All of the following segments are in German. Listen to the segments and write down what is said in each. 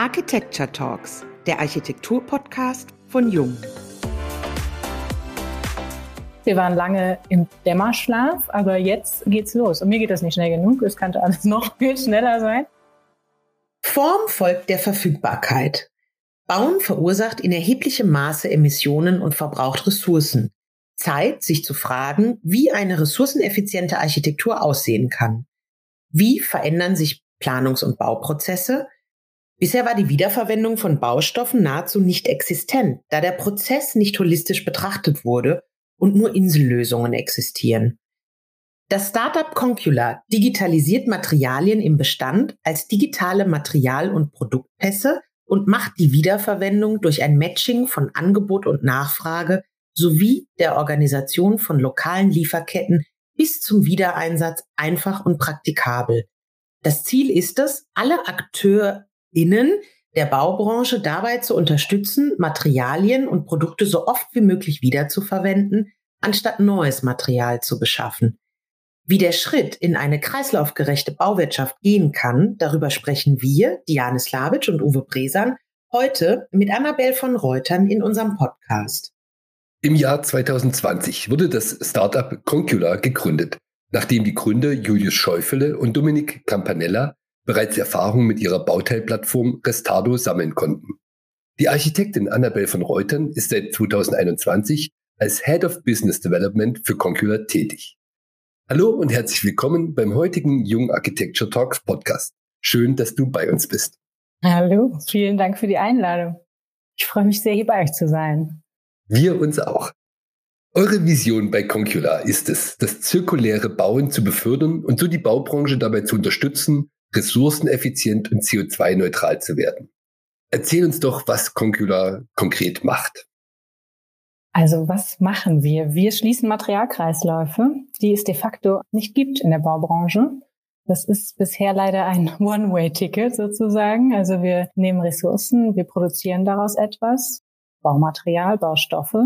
Architecture Talks, der Architektur-Podcast von Jung. Wir waren lange im Dämmerschlaf, aber jetzt geht's los. Und mir geht das nicht schnell genug. Es könnte alles noch viel schneller sein. Form folgt der Verfügbarkeit. Bauen verursacht in erheblichem Maße Emissionen und verbraucht Ressourcen. Zeit, sich zu fragen, wie eine ressourceneffiziente Architektur aussehen kann. Wie verändern sich Planungs- und Bauprozesse? Bisher war die Wiederverwendung von Baustoffen nahezu nicht existent, da der Prozess nicht holistisch betrachtet wurde und nur Insellösungen existieren. Das Startup Concula digitalisiert Materialien im Bestand als digitale Material- und Produktpässe und macht die Wiederverwendung durch ein Matching von Angebot und Nachfrage sowie der Organisation von lokalen Lieferketten bis zum Wiedereinsatz einfach und praktikabel. Das Ziel ist es, alle AkteurInnen der Baubranche dabei zu unterstützen, Materialien und Produkte so oft wie möglich wiederzuverwenden, anstatt neues Material zu beschaffen. Wie der Schritt in eine kreislaufgerechte Bauwirtschaft gehen kann, darüber sprechen wir, Diane Slavic und Uwe Bresan, heute mit Annabel von Reutern in unserem Podcast. Im Jahr 2020 wurde das Startup Concula gegründet, nachdem die Gründer Julius Schäufele und Dominik Campanella bereits Erfahrung mit ihrer Bauteilplattform Restado sammeln konnten. Die Architektin Annabel von Reutern ist seit 2021 als Head of Business Development für Concula tätig. Hallo und herzlich willkommen beim heutigen Jung Architecture Talks Podcast. Schön, dass du bei uns bist. Hallo, vielen Dank für die Einladung. Ich freue mich sehr, hier bei euch zu sein. Wir uns auch. Eure Vision bei Concula ist es, das zirkuläre Bauen zu befördern und so die Baubranche dabei zu unterstützen, ressourceneffizient und CO2-neutral zu werden. Erzähl uns doch, was Concula konkret macht. Also was machen wir? Wir schließen Materialkreisläufe, die es de facto nicht gibt in der Baubranche. Das ist bisher leider ein One-Way-Ticket sozusagen. Also wir nehmen Ressourcen, wir produzieren daraus etwas Baumaterial, Baustoffe,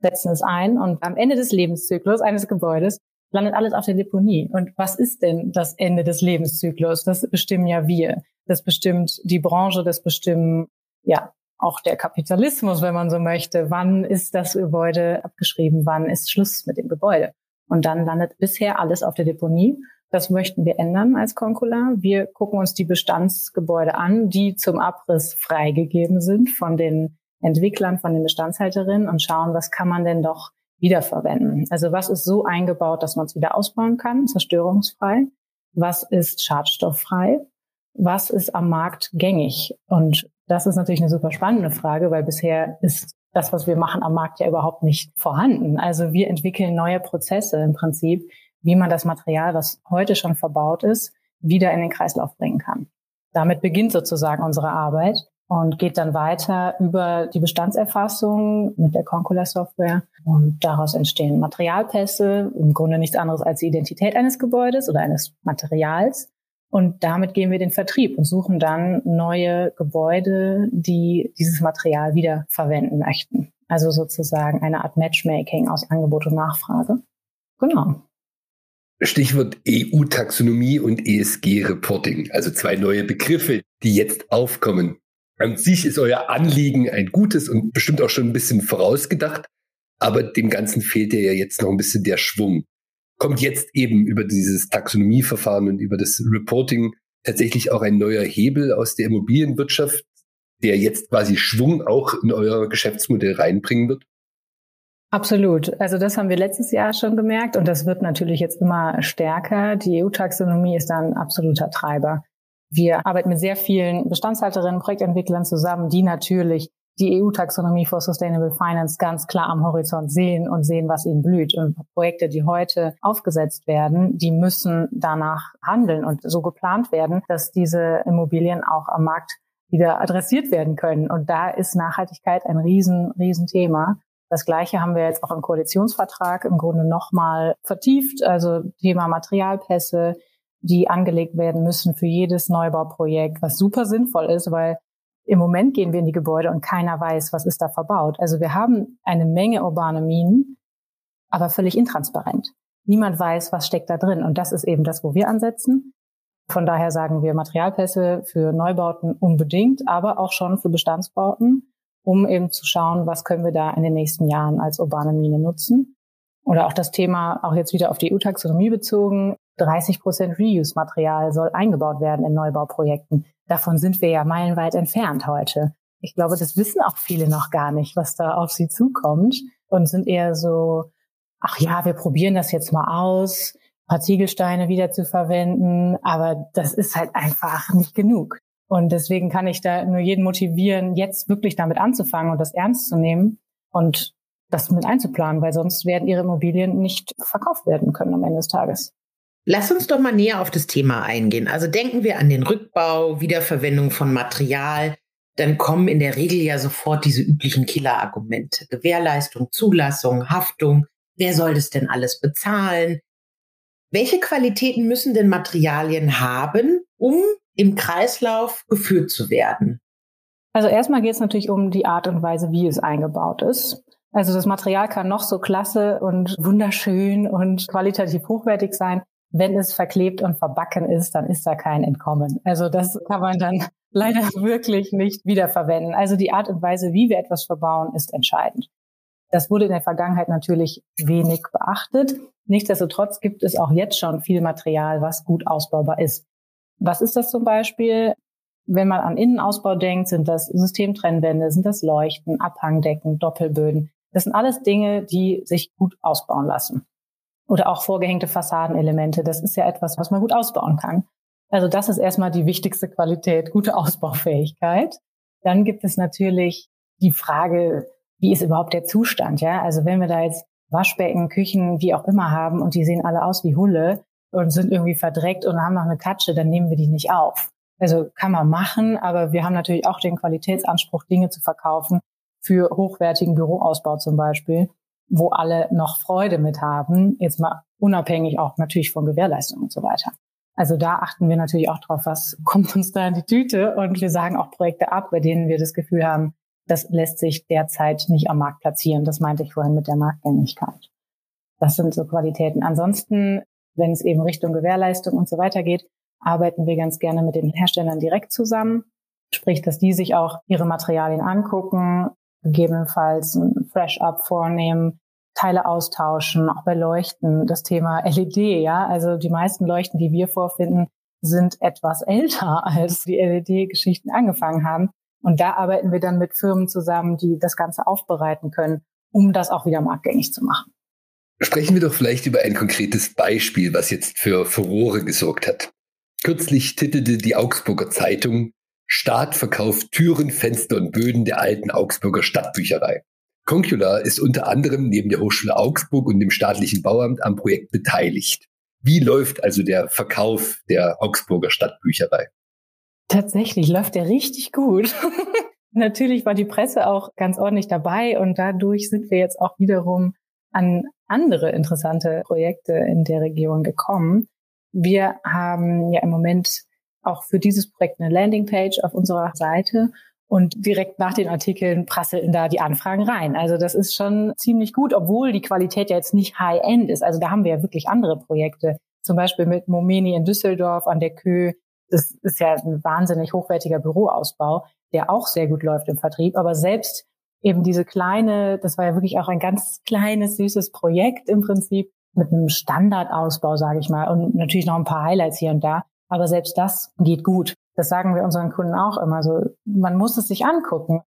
setzen es ein und am Ende des Lebenszyklus eines Gebäudes landet alles auf der Deponie. Und was ist denn das Ende des Lebenszyklus? Das bestimmen ja wir. Das bestimmt die Branche, das bestimmen ja auch der Kapitalismus, wenn man so möchte. Wann ist das Gebäude abgeschrieben? Wann ist Schluss mit dem Gebäude? Und dann landet bisher alles auf der Deponie. Das möchten wir ändern als Concula. Wir gucken uns die Bestandsgebäude an, die zum Abriss freigegeben sind von den Entwicklern, von den Bestandshalterinnen und schauen, was kann man denn doch wiederverwenden. Also was ist so eingebaut, dass man es wieder ausbauen kann, zerstörungsfrei? Was ist schadstofffrei? Was ist am Markt gängig? Und das ist natürlich eine super spannende Frage, weil bisher ist das, was wir machen am Markt ja überhaupt nicht vorhanden. Also wir entwickeln neue Prozesse im Prinzip, wie man das Material, was heute schon verbaut ist, wieder in den Kreislauf bringen kann. Damit beginnt sozusagen unsere Arbeit und geht dann weiter über die Bestandserfassung mit der Concula Software. Und daraus entstehen Materialpässe, im Grunde nichts anderes als die Identität eines Gebäudes oder eines Materials. Und damit gehen wir den Vertrieb und suchen dann neue Gebäude, die dieses Material wieder verwenden möchten. Also sozusagen eine Art Matchmaking aus Angebot und Nachfrage. Genau. Stichwort EU-Taxonomie und ESG-Reporting, also zwei neue Begriffe, die jetzt aufkommen. An sich ist euer Anliegen ein gutes und bestimmt auch schon ein bisschen vorausgedacht, aber dem Ganzen fehlt ja jetzt noch ein bisschen der Schwung. Kommt jetzt eben über dieses Taxonomieverfahren und über das Reporting tatsächlich auch ein neuer Hebel aus der Immobilienwirtschaft, der jetzt quasi Schwung auch in euer Geschäftsmodell reinbringen wird? Absolut. Also das haben wir letztes Jahr schon gemerkt und das wird natürlich jetzt immer stärker. Die EU-Taxonomie ist dann absoluter Treiber. Wir arbeiten mit sehr vielen Bestandshalterinnen, Projektentwicklern zusammen, die natürlich die EU-Taxonomie for Sustainable Finance ganz klar am Horizont sehen und sehen, was ihnen blüht. Und Projekte, die heute aufgesetzt werden, die müssen danach handeln und so geplant werden, dass diese Immobilien auch am Markt wieder adressiert werden können. Und da ist Nachhaltigkeit ein riesen, riesen Thema. Das Gleiche haben wir jetzt auch im Koalitionsvertrag im Grunde nochmal vertieft. Also Thema Materialpässe, die angelegt werden müssen für jedes Neubauprojekt, was super sinnvoll ist, weil im Moment gehen wir in die Gebäude und keiner weiß, was ist da verbaut. Also wir haben eine Menge urbane Minen, aber völlig intransparent. Niemand weiß, was steckt da drin. Und das ist eben das, wo wir ansetzen. Von daher sagen wir Materialpässe für Neubauten unbedingt, aber auch schon für Bestandsbauten, um eben zu schauen, was können wir da in den nächsten Jahren als urbane Mine nutzen. Oder auch das Thema, auch jetzt wieder auf die EU-Taxonomie bezogen, 30 Prozent Reuse-Material soll eingebaut werden in Neubauprojekten. Davon sind wir ja meilenweit entfernt heute. Ich glaube, das wissen auch viele noch gar nicht, was da auf sie zukommt und sind eher so, ach ja, wir probieren das jetzt mal aus, paar Ziegelsteine wieder zu verwenden, aber das ist halt einfach nicht genug. Und deswegen kann ich da nur jeden motivieren, jetzt wirklich damit anzufangen und das ernst zu nehmen und das mit einzuplanen, weil sonst werden ihre Immobilien nicht verkauft werden können am Ende des Tages. Lass uns doch mal näher auf das Thema eingehen. Also denken wir an den Rückbau, Wiederverwendung von Material, dann kommen in der Regel ja sofort diese üblichen Killerargumente. Gewährleistung, Zulassung, Haftung. Wer soll das denn alles bezahlen? Welche Qualitäten müssen denn Materialien haben, um im Kreislauf geführt zu werden? Also erstmal geht es natürlich um die Art und Weise, wie es eingebaut ist. Also das Material kann noch so klasse und wunderschön und qualitativ hochwertig sein. Wenn es verklebt und verbacken ist, dann ist da kein Entkommen. Also das kann man dann leider wirklich nicht wiederverwenden. Also die Art und Weise, wie wir etwas verbauen, ist entscheidend. Das wurde in der Vergangenheit natürlich wenig beachtet. Nichtsdestotrotz gibt es auch jetzt schon viel Material, was gut ausbaubar ist. Was ist das zum Beispiel? Wenn man an Innenausbau denkt, sind das Systemtrennwände, sind das Leuchten, Abhangdecken, Doppelböden. Das sind alles Dinge, die sich gut ausbauen lassen. Oder auch vorgehängte Fassadenelemente. Das ist ja etwas, was man gut ausbauen kann. Also das ist erstmal die wichtigste Qualität, gute Ausbaufähigkeit. Dann gibt es natürlich die Frage, wie ist überhaupt der Zustand? Ja, also wenn wir da jetzt Waschbecken, Küchen, wie auch immer haben und die sehen alle aus wie Hulle und sind irgendwie verdreckt und haben noch eine Katsche, dann nehmen wir die nicht auf. Also kann man machen, aber wir haben natürlich auch den Qualitätsanspruch, Dinge zu verkaufen für hochwertigen Büroausbau zum Beispiel, wo alle noch Freude mit haben, jetzt mal unabhängig auch natürlich von Gewährleistung und so weiter. Also da achten wir natürlich auch drauf, was kommt uns da in die Tüte und wir sagen auch Projekte ab, bei denen wir das Gefühl haben, das lässt sich derzeit nicht am Markt platzieren. Das meinte ich vorhin mit der Marktgängigkeit. Das sind so Qualitäten. Ansonsten, wenn es eben Richtung Gewährleistung und so weiter geht, arbeiten wir ganz gerne mit den Herstellern direkt zusammen. Sprich, dass die sich auch ihre Materialien angucken, gegebenenfalls ein Fresh-Up vornehmen, Teile austauschen, auch bei Leuchten. Das Thema LED, ja. Also die meisten Leuchten, die wir vorfinden, sind etwas älter, als die LED-Geschichten angefangen haben. Und da arbeiten wir dann mit Firmen zusammen, die das Ganze aufbereiten können, um das auch wieder marktgängig zu machen. Sprechen wir doch vielleicht über ein konkretes Beispiel, was jetzt für Furore gesorgt hat. Kürzlich titelte die Augsburger Zeitung Staat verkauft Türen, Fenster und Böden der alten Augsburger Stadtbücherei. Concula ist unter anderem neben der Hochschule Augsburg und dem staatlichen Bauamt am Projekt beteiligt. Wie läuft also der Verkauf der Augsburger Stadtbücherei? Tatsächlich läuft der richtig gut. Natürlich war die Presse auch ganz ordentlich dabei und dadurch sind wir jetzt auch wiederum an andere interessante Projekte in der Region gekommen. Wir haben ja im Moment auch für dieses Projekt eine Landingpage auf unserer Seite und direkt nach den Artikeln prasseln da die Anfragen rein. Also das ist schon ziemlich gut, obwohl die Qualität ja jetzt nicht High-End ist. Also da haben wir ja wirklich andere Projekte. Zum Beispiel mit Momeni in Düsseldorf an der Kö das ist ja ein wahnsinnig hochwertiger Büroausbau, der auch sehr gut läuft im Vertrieb. Aber selbst eben diese kleine, das war ja wirklich auch ein ganz kleines, süßes Projekt im Prinzip mit einem Standardausbau, sage ich mal, und natürlich noch ein paar Highlights hier und da. Aber selbst das geht gut. Das sagen wir unseren Kunden auch immer so. Man muss es sich angucken.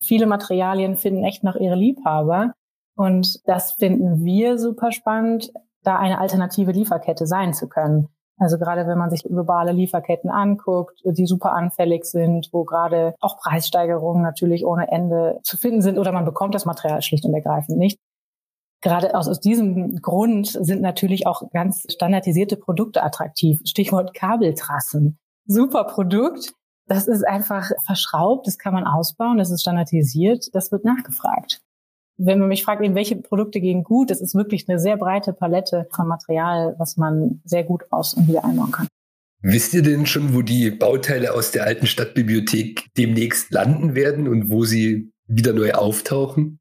Viele Materialien finden echt noch ihre Liebhaber. Und das finden wir super spannend, da eine alternative Lieferkette sein zu können. Also gerade wenn man sich globale Lieferketten anguckt, die super anfällig sind, wo gerade auch Preissteigerungen natürlich ohne Ende zu finden sind oder man bekommt das Material schlicht und ergreifend nicht. Gerade aus, aus diesem Grund sind natürlich auch ganz standardisierte Produkte attraktiv. Stichwort Kabeltrassen. Super Produkt. Das ist einfach verschraubt, das kann man ausbauen, das ist standardisiert, das wird nachgefragt wenn man mich fragt, eben welche Produkte gehen gut, das ist wirklich eine sehr breite Palette von Material, was man sehr gut aus- und wieder einbauen kann. Wisst ihr denn schon, wo die Bauteile aus der alten Stadtbibliothek demnächst landen werden und wo sie wieder neu auftauchen?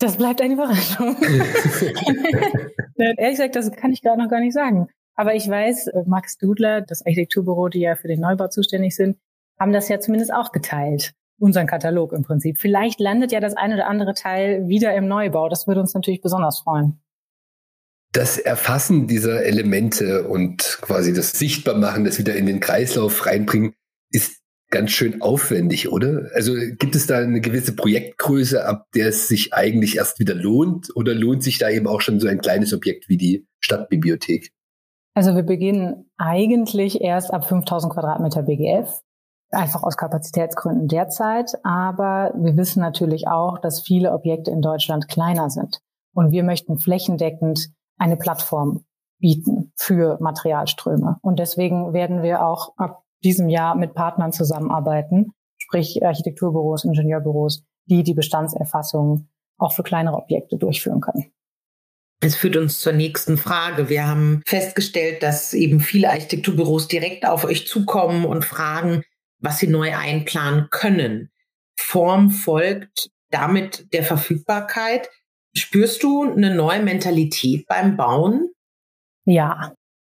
Das bleibt eine Überraschung. Ehrlich gesagt, das kann ich gerade noch gar nicht sagen. Aber ich weiß, äh, Max Dudler, das Architekturbüro, die ja für den Neubau zuständig sind, haben das ja zumindest auch geteilt. Unseren Katalog im Prinzip. Vielleicht landet ja das eine oder andere Teil wieder im Neubau. Das würde uns natürlich besonders freuen. Das Erfassen dieser Elemente und quasi das Sichtbarmachen, das wieder in den Kreislauf reinbringen, ist ganz schön aufwendig, oder? Also gibt es da eine gewisse Projektgröße, ab der es sich eigentlich erst wieder lohnt? Oder lohnt sich da eben auch schon so ein kleines Objekt wie die Stadtbibliothek? Also wir beginnen eigentlich erst ab 5000 Quadratmeter BGF, einfach aus Kapazitätsgründen derzeit. Aber wir wissen natürlich auch, dass viele Objekte in Deutschland kleiner sind. Und wir möchten flächendeckend eine Plattform bieten für Materialströme. Und deswegen werden wir auch ab diesem Jahr mit Partnern zusammenarbeiten, sprich Architekturbüros, Ingenieurbüros, die die Bestandserfassung auch für kleinere Objekte durchführen können. Es führt uns zur nächsten Frage. Wir haben festgestellt, dass eben viele Architekturbüros direkt auf euch zukommen und fragen, was sie neu einplanen können. Form folgt damit der Verfügbarkeit. Spürst du eine neue Mentalität beim Bauen? Ja,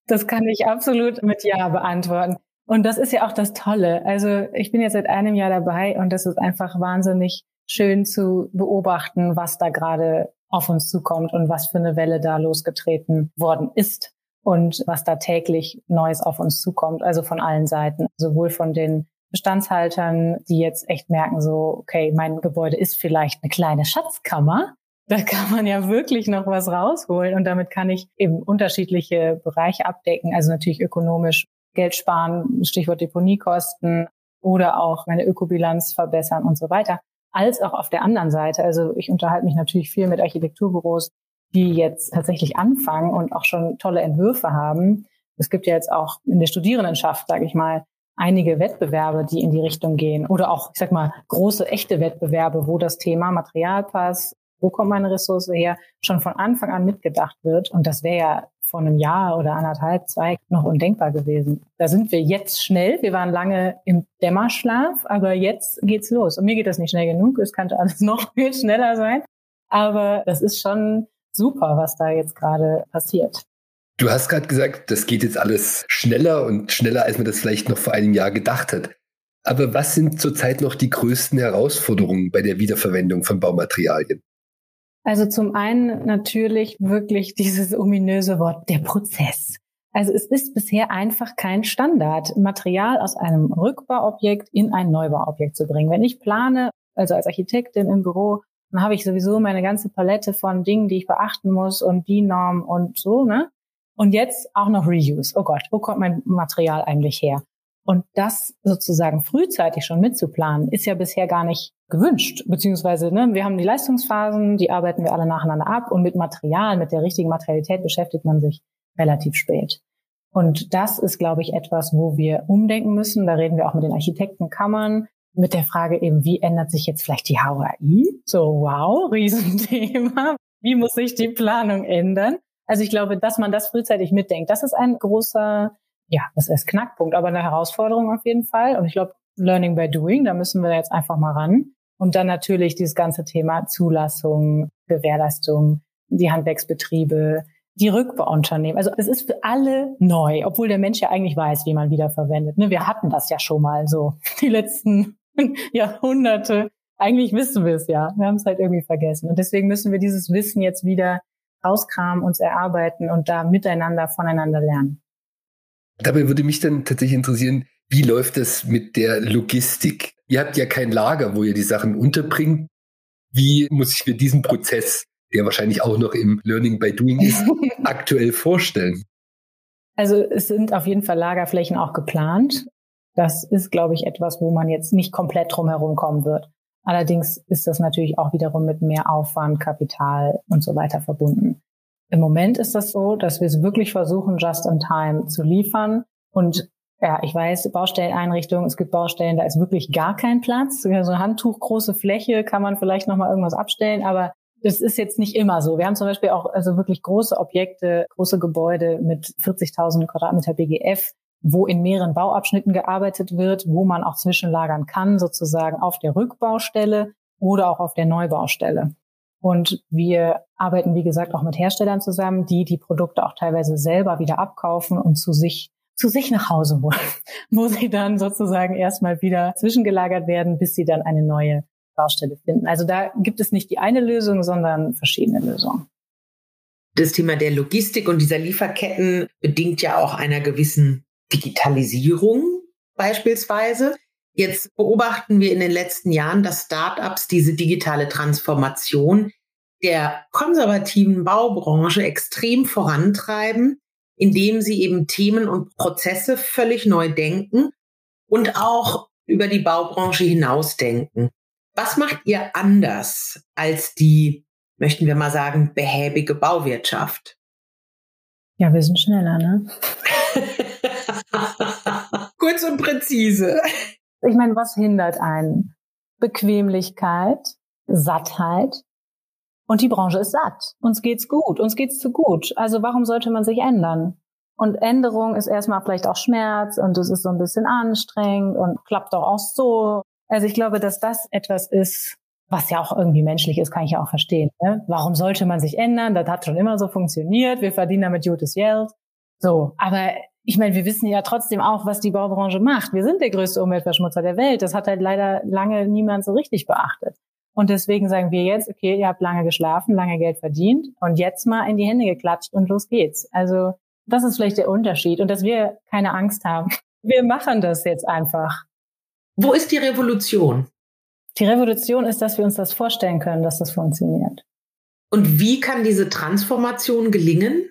das kann ich absolut mit Ja beantworten. Und das ist ja auch das Tolle. Also ich bin jetzt seit einem Jahr dabei und das ist einfach wahnsinnig schön zu beobachten, was da gerade auf uns zukommt und was für eine Welle da losgetreten worden ist und was da täglich Neues auf uns zukommt. Also von allen Seiten, sowohl von den Bestandshaltern, die jetzt echt merken, so, okay, mein Gebäude ist vielleicht eine kleine Schatzkammer, da kann man ja wirklich noch was rausholen und damit kann ich eben unterschiedliche Bereiche abdecken, also natürlich ökonomisch Geld sparen, Stichwort Deponiekosten oder auch meine Ökobilanz verbessern und so weiter, als auch auf der anderen Seite. Also ich unterhalte mich natürlich viel mit Architekturbüros, die jetzt tatsächlich anfangen und auch schon tolle Entwürfe haben. Es gibt ja jetzt auch in der Studierendenschaft, sage ich mal, einige Wettbewerbe, die in die Richtung gehen oder auch, ich sag mal, große echte Wettbewerbe, wo das Thema Materialpass, wo kommt meine Ressource her, schon von Anfang an mitgedacht wird. Und das wäre ja vor einem Jahr oder anderthalb, zwei noch undenkbar gewesen. Da sind wir jetzt schnell. Wir waren lange im Dämmerschlaf, aber jetzt geht's los. Und mir geht das nicht schnell genug. Es könnte alles noch viel schneller sein. Aber das ist schon super, was da jetzt gerade passiert. Du hast gerade gesagt, das geht jetzt alles schneller und schneller, als man das vielleicht noch vor einem Jahr gedacht hat. Aber was sind zurzeit noch die größten Herausforderungen bei der Wiederverwendung von Baumaterialien? Also zum einen natürlich wirklich dieses ominöse Wort, der Prozess. Also es ist bisher einfach kein Standard, Material aus einem Rückbauobjekt in ein Neubauobjekt zu bringen. Wenn ich plane, also als Architektin im Büro, dann habe ich sowieso meine ganze Palette von Dingen, die ich beachten muss und die Norm und so, ne? Und jetzt auch noch Reuse. Oh Gott, wo kommt mein Material eigentlich her? Und das sozusagen frühzeitig schon mitzuplanen, ist ja bisher gar nicht gewünscht. Beziehungsweise, ne, wir haben die Leistungsphasen, die arbeiten wir alle nacheinander ab und mit Material, mit der richtigen Materialität beschäftigt man sich relativ spät. Und das ist, glaube ich, etwas, wo wir umdenken müssen. Da reden wir auch mit den Architektenkammern mit der Frage eben, wie ändert sich jetzt vielleicht die HOAI? So, wow, Riesenthema. Wie muss sich die Planung ändern? Also ich glaube, dass man das frühzeitig mitdenkt, das ist ein großer ja, das ist Knackpunkt, aber eine Herausforderung auf jeden Fall. Und ich glaube, Learning by Doing, da müssen wir jetzt einfach mal ran. Und dann natürlich dieses ganze Thema Zulassung, Gewährleistung, die Handwerksbetriebe, die Rückbauunternehmen. Also es ist für alle neu, obwohl der Mensch ja eigentlich weiß, wie man wiederverwendet. Ne? Wir hatten das ja schon mal so die letzten Jahrhunderte. Eigentlich wissen wir es ja. Wir haben es halt irgendwie vergessen. Und deswegen müssen wir dieses Wissen jetzt wieder rauskramen, uns erarbeiten und da miteinander voneinander lernen. Dabei würde mich dann tatsächlich interessieren, wie läuft es mit der Logistik? Ihr habt ja kein Lager, wo ihr die Sachen unterbringt. Wie muss ich mir diesen Prozess, der wahrscheinlich auch noch im Learning by Doing ist, aktuell vorstellen? Also es sind auf jeden Fall Lagerflächen auch geplant. Das ist, glaube ich, etwas, wo man jetzt nicht komplett drumherum kommen wird. Allerdings ist das natürlich auch wiederum mit mehr Aufwand, Kapital und so weiter verbunden. Im Moment ist das so, dass wir es wirklich versuchen, just in time zu liefern. Und ja, ich weiß, Baustelleneinrichtungen, es gibt Baustellen, da ist wirklich gar kein Platz. So eine Handtuchgroße Fläche kann man vielleicht nochmal irgendwas abstellen, aber das ist jetzt nicht immer so. Wir haben zum Beispiel auch also wirklich große Objekte, große Gebäude mit 40.000 Quadratmeter BGF, wo in mehreren Bauabschnitten gearbeitet wird, wo man auch zwischenlagern kann, sozusagen auf der Rückbaustelle oder auch auf der Neubaustelle. Und wir arbeiten, wie gesagt, auch mit Herstellern zusammen, die die Produkte auch teilweise selber wieder abkaufen und zu sich zu sich nach Hause holen, wo sie dann sozusagen erstmal wieder zwischengelagert werden, bis sie dann eine neue Baustelle finden. Also da gibt es nicht die eine Lösung, sondern verschiedene Lösungen. Das Thema der Logistik und dieser Lieferketten bedingt ja auch einer gewissen Digitalisierung beispielsweise. Jetzt beobachten wir in den letzten Jahren, dass Startups diese digitale Transformation der konservativen Baubranche extrem vorantreiben, indem sie eben Themen und Prozesse völlig neu denken und auch über die Baubranche hinausdenken. Was macht ihr anders als die, möchten wir mal sagen, behäbige Bauwirtschaft? Ja, wir sind schneller, ne? Kurz und präzise. Ich meine, was hindert einen? Bequemlichkeit, Sattheit. Und die Branche ist satt. Uns geht's gut. Uns geht's zu gut. Also warum sollte man sich ändern? Und Änderung ist erstmal vielleicht auch Schmerz und es ist so ein bisschen anstrengend und klappt doch auch so. Also ich glaube, dass das etwas ist, was ja auch irgendwie menschlich ist, kann ich ja auch verstehen. Ne? Warum sollte man sich ändern? Das hat schon immer so funktioniert. Wir verdienen damit gutes Geld. So, aber ich meine, wir wissen ja trotzdem auch, was die Baubranche macht. Wir sind der größte Umweltverschmutzer der Welt. Das hat halt leider lange niemand so richtig beachtet. Und deswegen sagen wir jetzt, okay, ihr habt lange geschlafen, lange Geld verdient und jetzt mal in die Hände geklatscht und los geht's. Also das ist vielleicht der Unterschied und dass wir keine Angst haben. Wir machen das jetzt einfach. Wo ist die Revolution? Die Revolution ist, dass wir uns das vorstellen können, dass das funktioniert. Und wie kann diese Transformation gelingen?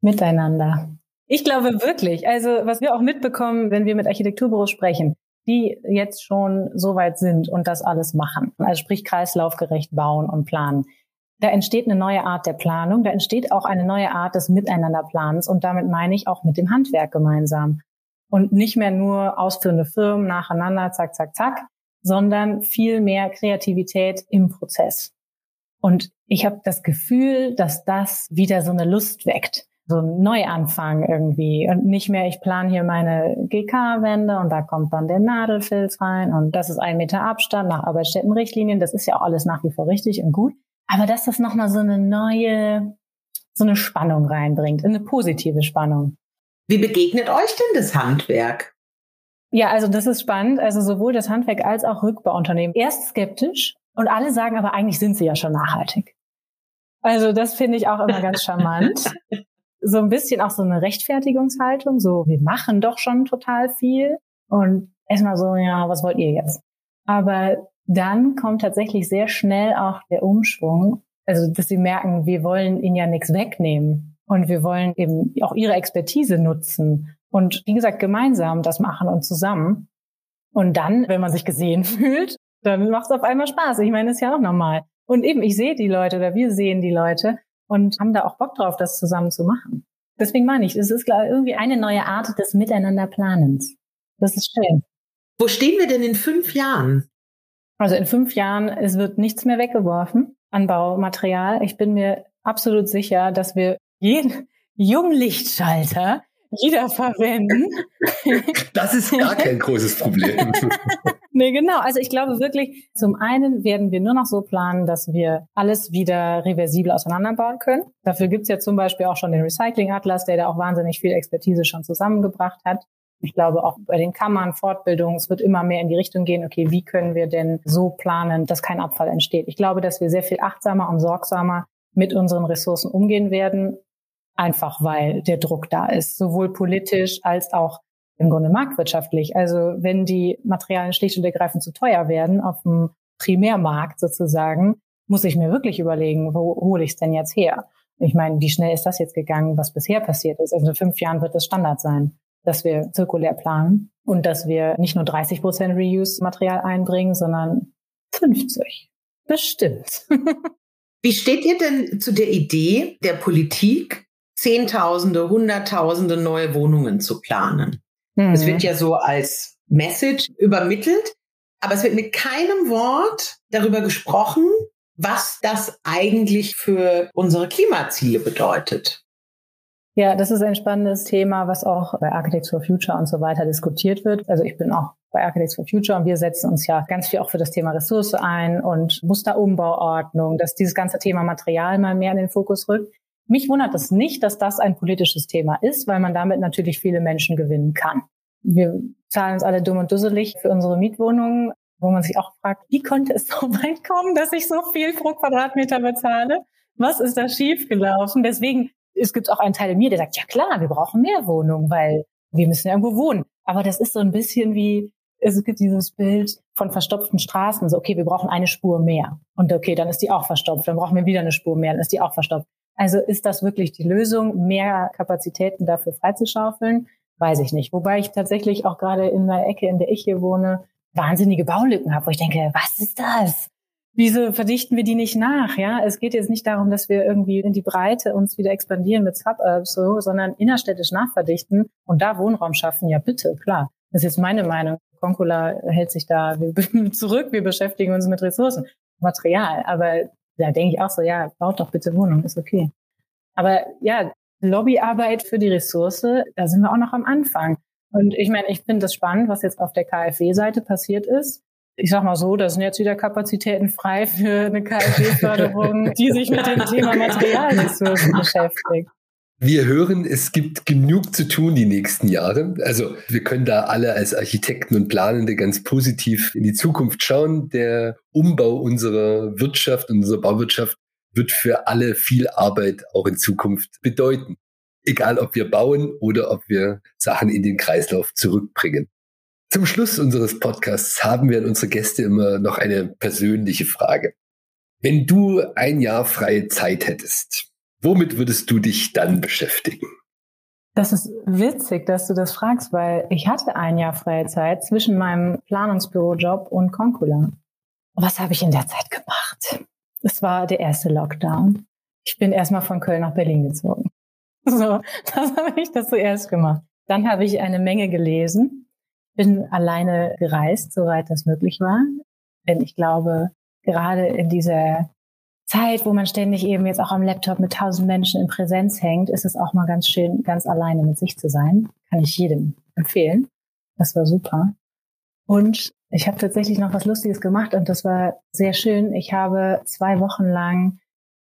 Miteinander. Ich glaube wirklich. Also was wir auch mitbekommen, wenn wir mit Architekturbüros sprechen, die jetzt schon so weit sind und das alles machen. Also sprich kreislaufgerecht bauen und planen. Da entsteht eine neue Art der Planung, da entsteht auch eine neue Art des Miteinanderplanens und damit meine ich auch mit dem Handwerk gemeinsam. Und nicht mehr nur ausführende Firmen nacheinander, zack, zack, zack, sondern viel mehr Kreativität im Prozess. Und ich habe das Gefühl, dass das wieder so eine Lust weckt so ein Neuanfang irgendwie und nicht mehr, ich plane hier meine GK-Wände und da kommt dann der Nadelfilz rein und das ist ein Meter Abstand nach Arbeitsstättenrichtlinien. Das ist ja auch alles nach wie vor richtig und gut. Aber dass das nochmal so eine neue, so eine Spannung reinbringt, eine positive Spannung. Wie begegnet euch denn das Handwerk? Ja, also das ist spannend. Also sowohl das Handwerk als auch Rückbauunternehmen. Erst skeptisch und alle sagen aber eigentlich sind sie ja schon nachhaltig. Also das finde ich auch immer ganz charmant. so ein bisschen auch so eine Rechtfertigungshaltung, so wir machen doch schon total viel und erstmal so, ja, was wollt ihr jetzt? Aber dann kommt tatsächlich sehr schnell auch der Umschwung, also dass sie merken, wir wollen ihnen ja nichts wegnehmen und wir wollen eben auch ihre Expertise nutzen und wie gesagt gemeinsam das machen und zusammen. Und dann, wenn man sich gesehen fühlt, dann macht es auf einmal Spaß. Ich meine, das ist ja auch normal. Und eben, ich sehe die Leute oder wir sehen die Leute und haben da auch Bock drauf, das zusammen zu machen. Deswegen meine ich, es ist irgendwie eine neue Art des Miteinanderplanens. Das ist schön. Wo stehen wir denn in fünf Jahren? Also in fünf Jahren, es wird nichts mehr weggeworfen an Baumaterial. Ich bin mir absolut sicher, dass wir jeden Junglichtschalter wiederverwenden. Das ist gar kein großes Problem. nee, genau. Also ich glaube wirklich, zum einen werden wir nur noch so planen, dass wir alles wieder reversibel auseinanderbauen können. Dafür gibt's ja zum Beispiel auch schon den Recycling-Atlas, der da auch wahnsinnig viel Expertise schon zusammengebracht hat. Ich glaube auch bei den Kammern, Fortbildungen, es wird immer mehr in die Richtung gehen, okay, wie können wir denn so planen, dass kein Abfall entsteht. Ich glaube, dass wir sehr viel achtsamer und sorgsamer mit unseren Ressourcen umgehen werden einfach weil der Druck da ist, sowohl politisch als auch im Grunde marktwirtschaftlich. Also wenn die Materialien schlicht und ergreifend zu teuer werden auf dem Primärmarkt sozusagen, muss ich mir wirklich überlegen, wo hole ich es denn jetzt her? Ich meine, wie schnell ist das jetzt gegangen, was bisher passiert ist? Also in fünf Jahren wird es Standard sein, dass wir zirkulär planen und dass wir nicht nur 30 Prozent Reuse-Material einbringen, sondern 50. Bestimmt. Wie steht ihr denn zu der Idee der Politik, Zehntausende, Hunderttausende neue Wohnungen zu planen. Mhm. Es wird ja so als Message übermittelt, aber es wird mit keinem Wort darüber gesprochen, was das eigentlich für unsere Klimaziele bedeutet. Ja, das ist ein spannendes Thema, was auch bei Architecture Future und so weiter diskutiert wird. Also ich bin auch bei Architects for Future und wir setzen uns ja ganz viel auch für das Thema Ressource ein und Musterumbauordnung, dass dieses ganze Thema Material mal mehr in den Fokus rückt. Mich wundert es nicht, dass das ein politisches Thema ist, weil man damit natürlich viele Menschen gewinnen kann. Wir zahlen uns alle dumm und dusselig für unsere Mietwohnungen, wo man sich auch fragt, wie konnte es so weit kommen, dass ich so viel pro Quadratmeter bezahle? Was ist da schiefgelaufen? Deswegen, es gibt auch einen Teil in mir, der sagt, ja klar, wir brauchen mehr Wohnungen, weil wir müssen ja irgendwo wohnen. Aber das ist so ein bisschen wie, es gibt dieses Bild von verstopften Straßen. So, okay, wir brauchen eine Spur mehr. Und okay, dann ist die auch verstopft. Dann brauchen wir wieder eine Spur mehr, dann ist die auch verstopft. Also ist das wirklich die Lösung, mehr Kapazitäten dafür freizuschaufeln? Weiß ich nicht. Wobei ich tatsächlich auch gerade in der Ecke, in der ich hier wohne, wahnsinnige Baulücken habe, wo ich denke, was ist das? Wieso verdichten wir die nicht nach? Ja, es geht jetzt nicht darum, dass wir irgendwie in die Breite uns wieder expandieren mit Suburbs, so, sondern innerstädtisch nachverdichten und da Wohnraum schaffen. Ja, bitte, klar. Das ist jetzt meine Meinung. Concula hält sich da zurück. Wir beschäftigen uns mit Ressourcen, Material. Aber da denke ich auch so, ja, baut doch bitte Wohnung, ist okay. Aber ja, Lobbyarbeit für die Ressource, da sind wir auch noch am Anfang. Und ich meine, ich finde das spannend, was jetzt auf der KfW-Seite passiert ist. Ich sag mal so, da sind jetzt wieder Kapazitäten frei für eine KfW-Förderung, die sich mit dem Thema Materialressourcen beschäftigt. Wir hören, es gibt genug zu tun die nächsten Jahre. Also wir können da alle als Architekten und Planende ganz positiv in die Zukunft schauen. Der Umbau unserer Wirtschaft, unserer Bauwirtschaft wird für alle viel Arbeit auch in Zukunft bedeuten. Egal, ob wir bauen oder ob wir Sachen in den Kreislauf zurückbringen. Zum Schluss unseres Podcasts haben wir an unsere Gäste immer noch eine persönliche Frage. Wenn du ein Jahr freie Zeit hättest, Womit würdest du dich dann beschäftigen? Das ist witzig, dass du das fragst, weil ich hatte ein Jahr freie Zeit zwischen meinem Planungsbürojob und Concula. Was habe ich in der Zeit gemacht? Es war der erste Lockdown. Ich bin erstmal von Köln nach Berlin gezogen. So, das habe ich das zuerst gemacht. Dann habe ich eine Menge gelesen, bin alleine gereist, soweit das möglich war. Denn ich glaube, gerade in dieser Zeit, wo man ständig eben jetzt auch am Laptop mit tausend Menschen in Präsenz hängt, ist es auch mal ganz schön, ganz alleine mit sich zu sein. Kann ich jedem empfehlen. Das war super. Und ich habe tatsächlich noch was Lustiges gemacht und das war sehr schön. Ich habe zwei Wochen lang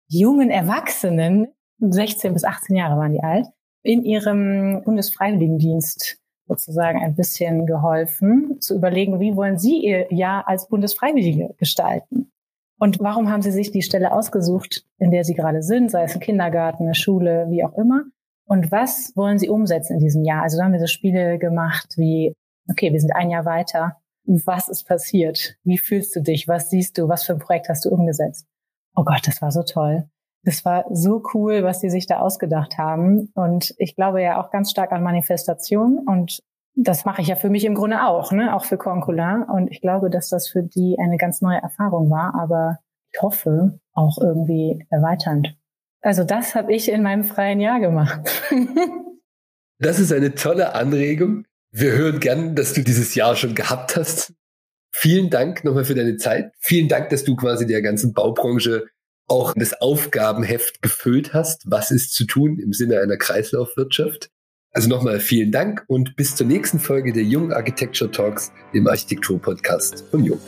jungen Erwachsenen, 16 bis 18 Jahre waren die alt, in ihrem Bundesfreiwilligendienst sozusagen ein bisschen geholfen, zu überlegen, wie wollen sie ihr Jahr als Bundesfreiwillige gestalten. Und warum haben Sie sich die Stelle ausgesucht, in der Sie gerade sind, sei es ein Kindergarten, eine Schule, wie auch immer? Und was wollen Sie umsetzen in diesem Jahr? Also da haben wir so Spiele gemacht wie, okay, wir sind ein Jahr weiter. Was ist passiert? Wie fühlst du dich? Was siehst du? Was für ein Projekt hast du umgesetzt? Oh Gott, das war so toll. Das war so cool, was die sich da ausgedacht haben. Und ich glaube ja auch ganz stark an Manifestation und das mache ich ja für mich im Grunde auch, ne? auch für Concula. Und ich glaube, dass das für die eine ganz neue Erfahrung war, aber ich hoffe auch irgendwie erweiternd. Also das habe ich in meinem freien Jahr gemacht. das ist eine tolle Anregung. Wir hören gern, dass du dieses Jahr schon gehabt hast. Vielen Dank nochmal für deine Zeit. Vielen Dank, dass du quasi der ganzen Baubranche auch das Aufgabenheft gefüllt hast. Was ist zu tun im Sinne einer Kreislaufwirtschaft? Also nochmal vielen Dank und bis zur nächsten Folge der Jung Architecture Talks, dem Architektur-Podcast von Jung.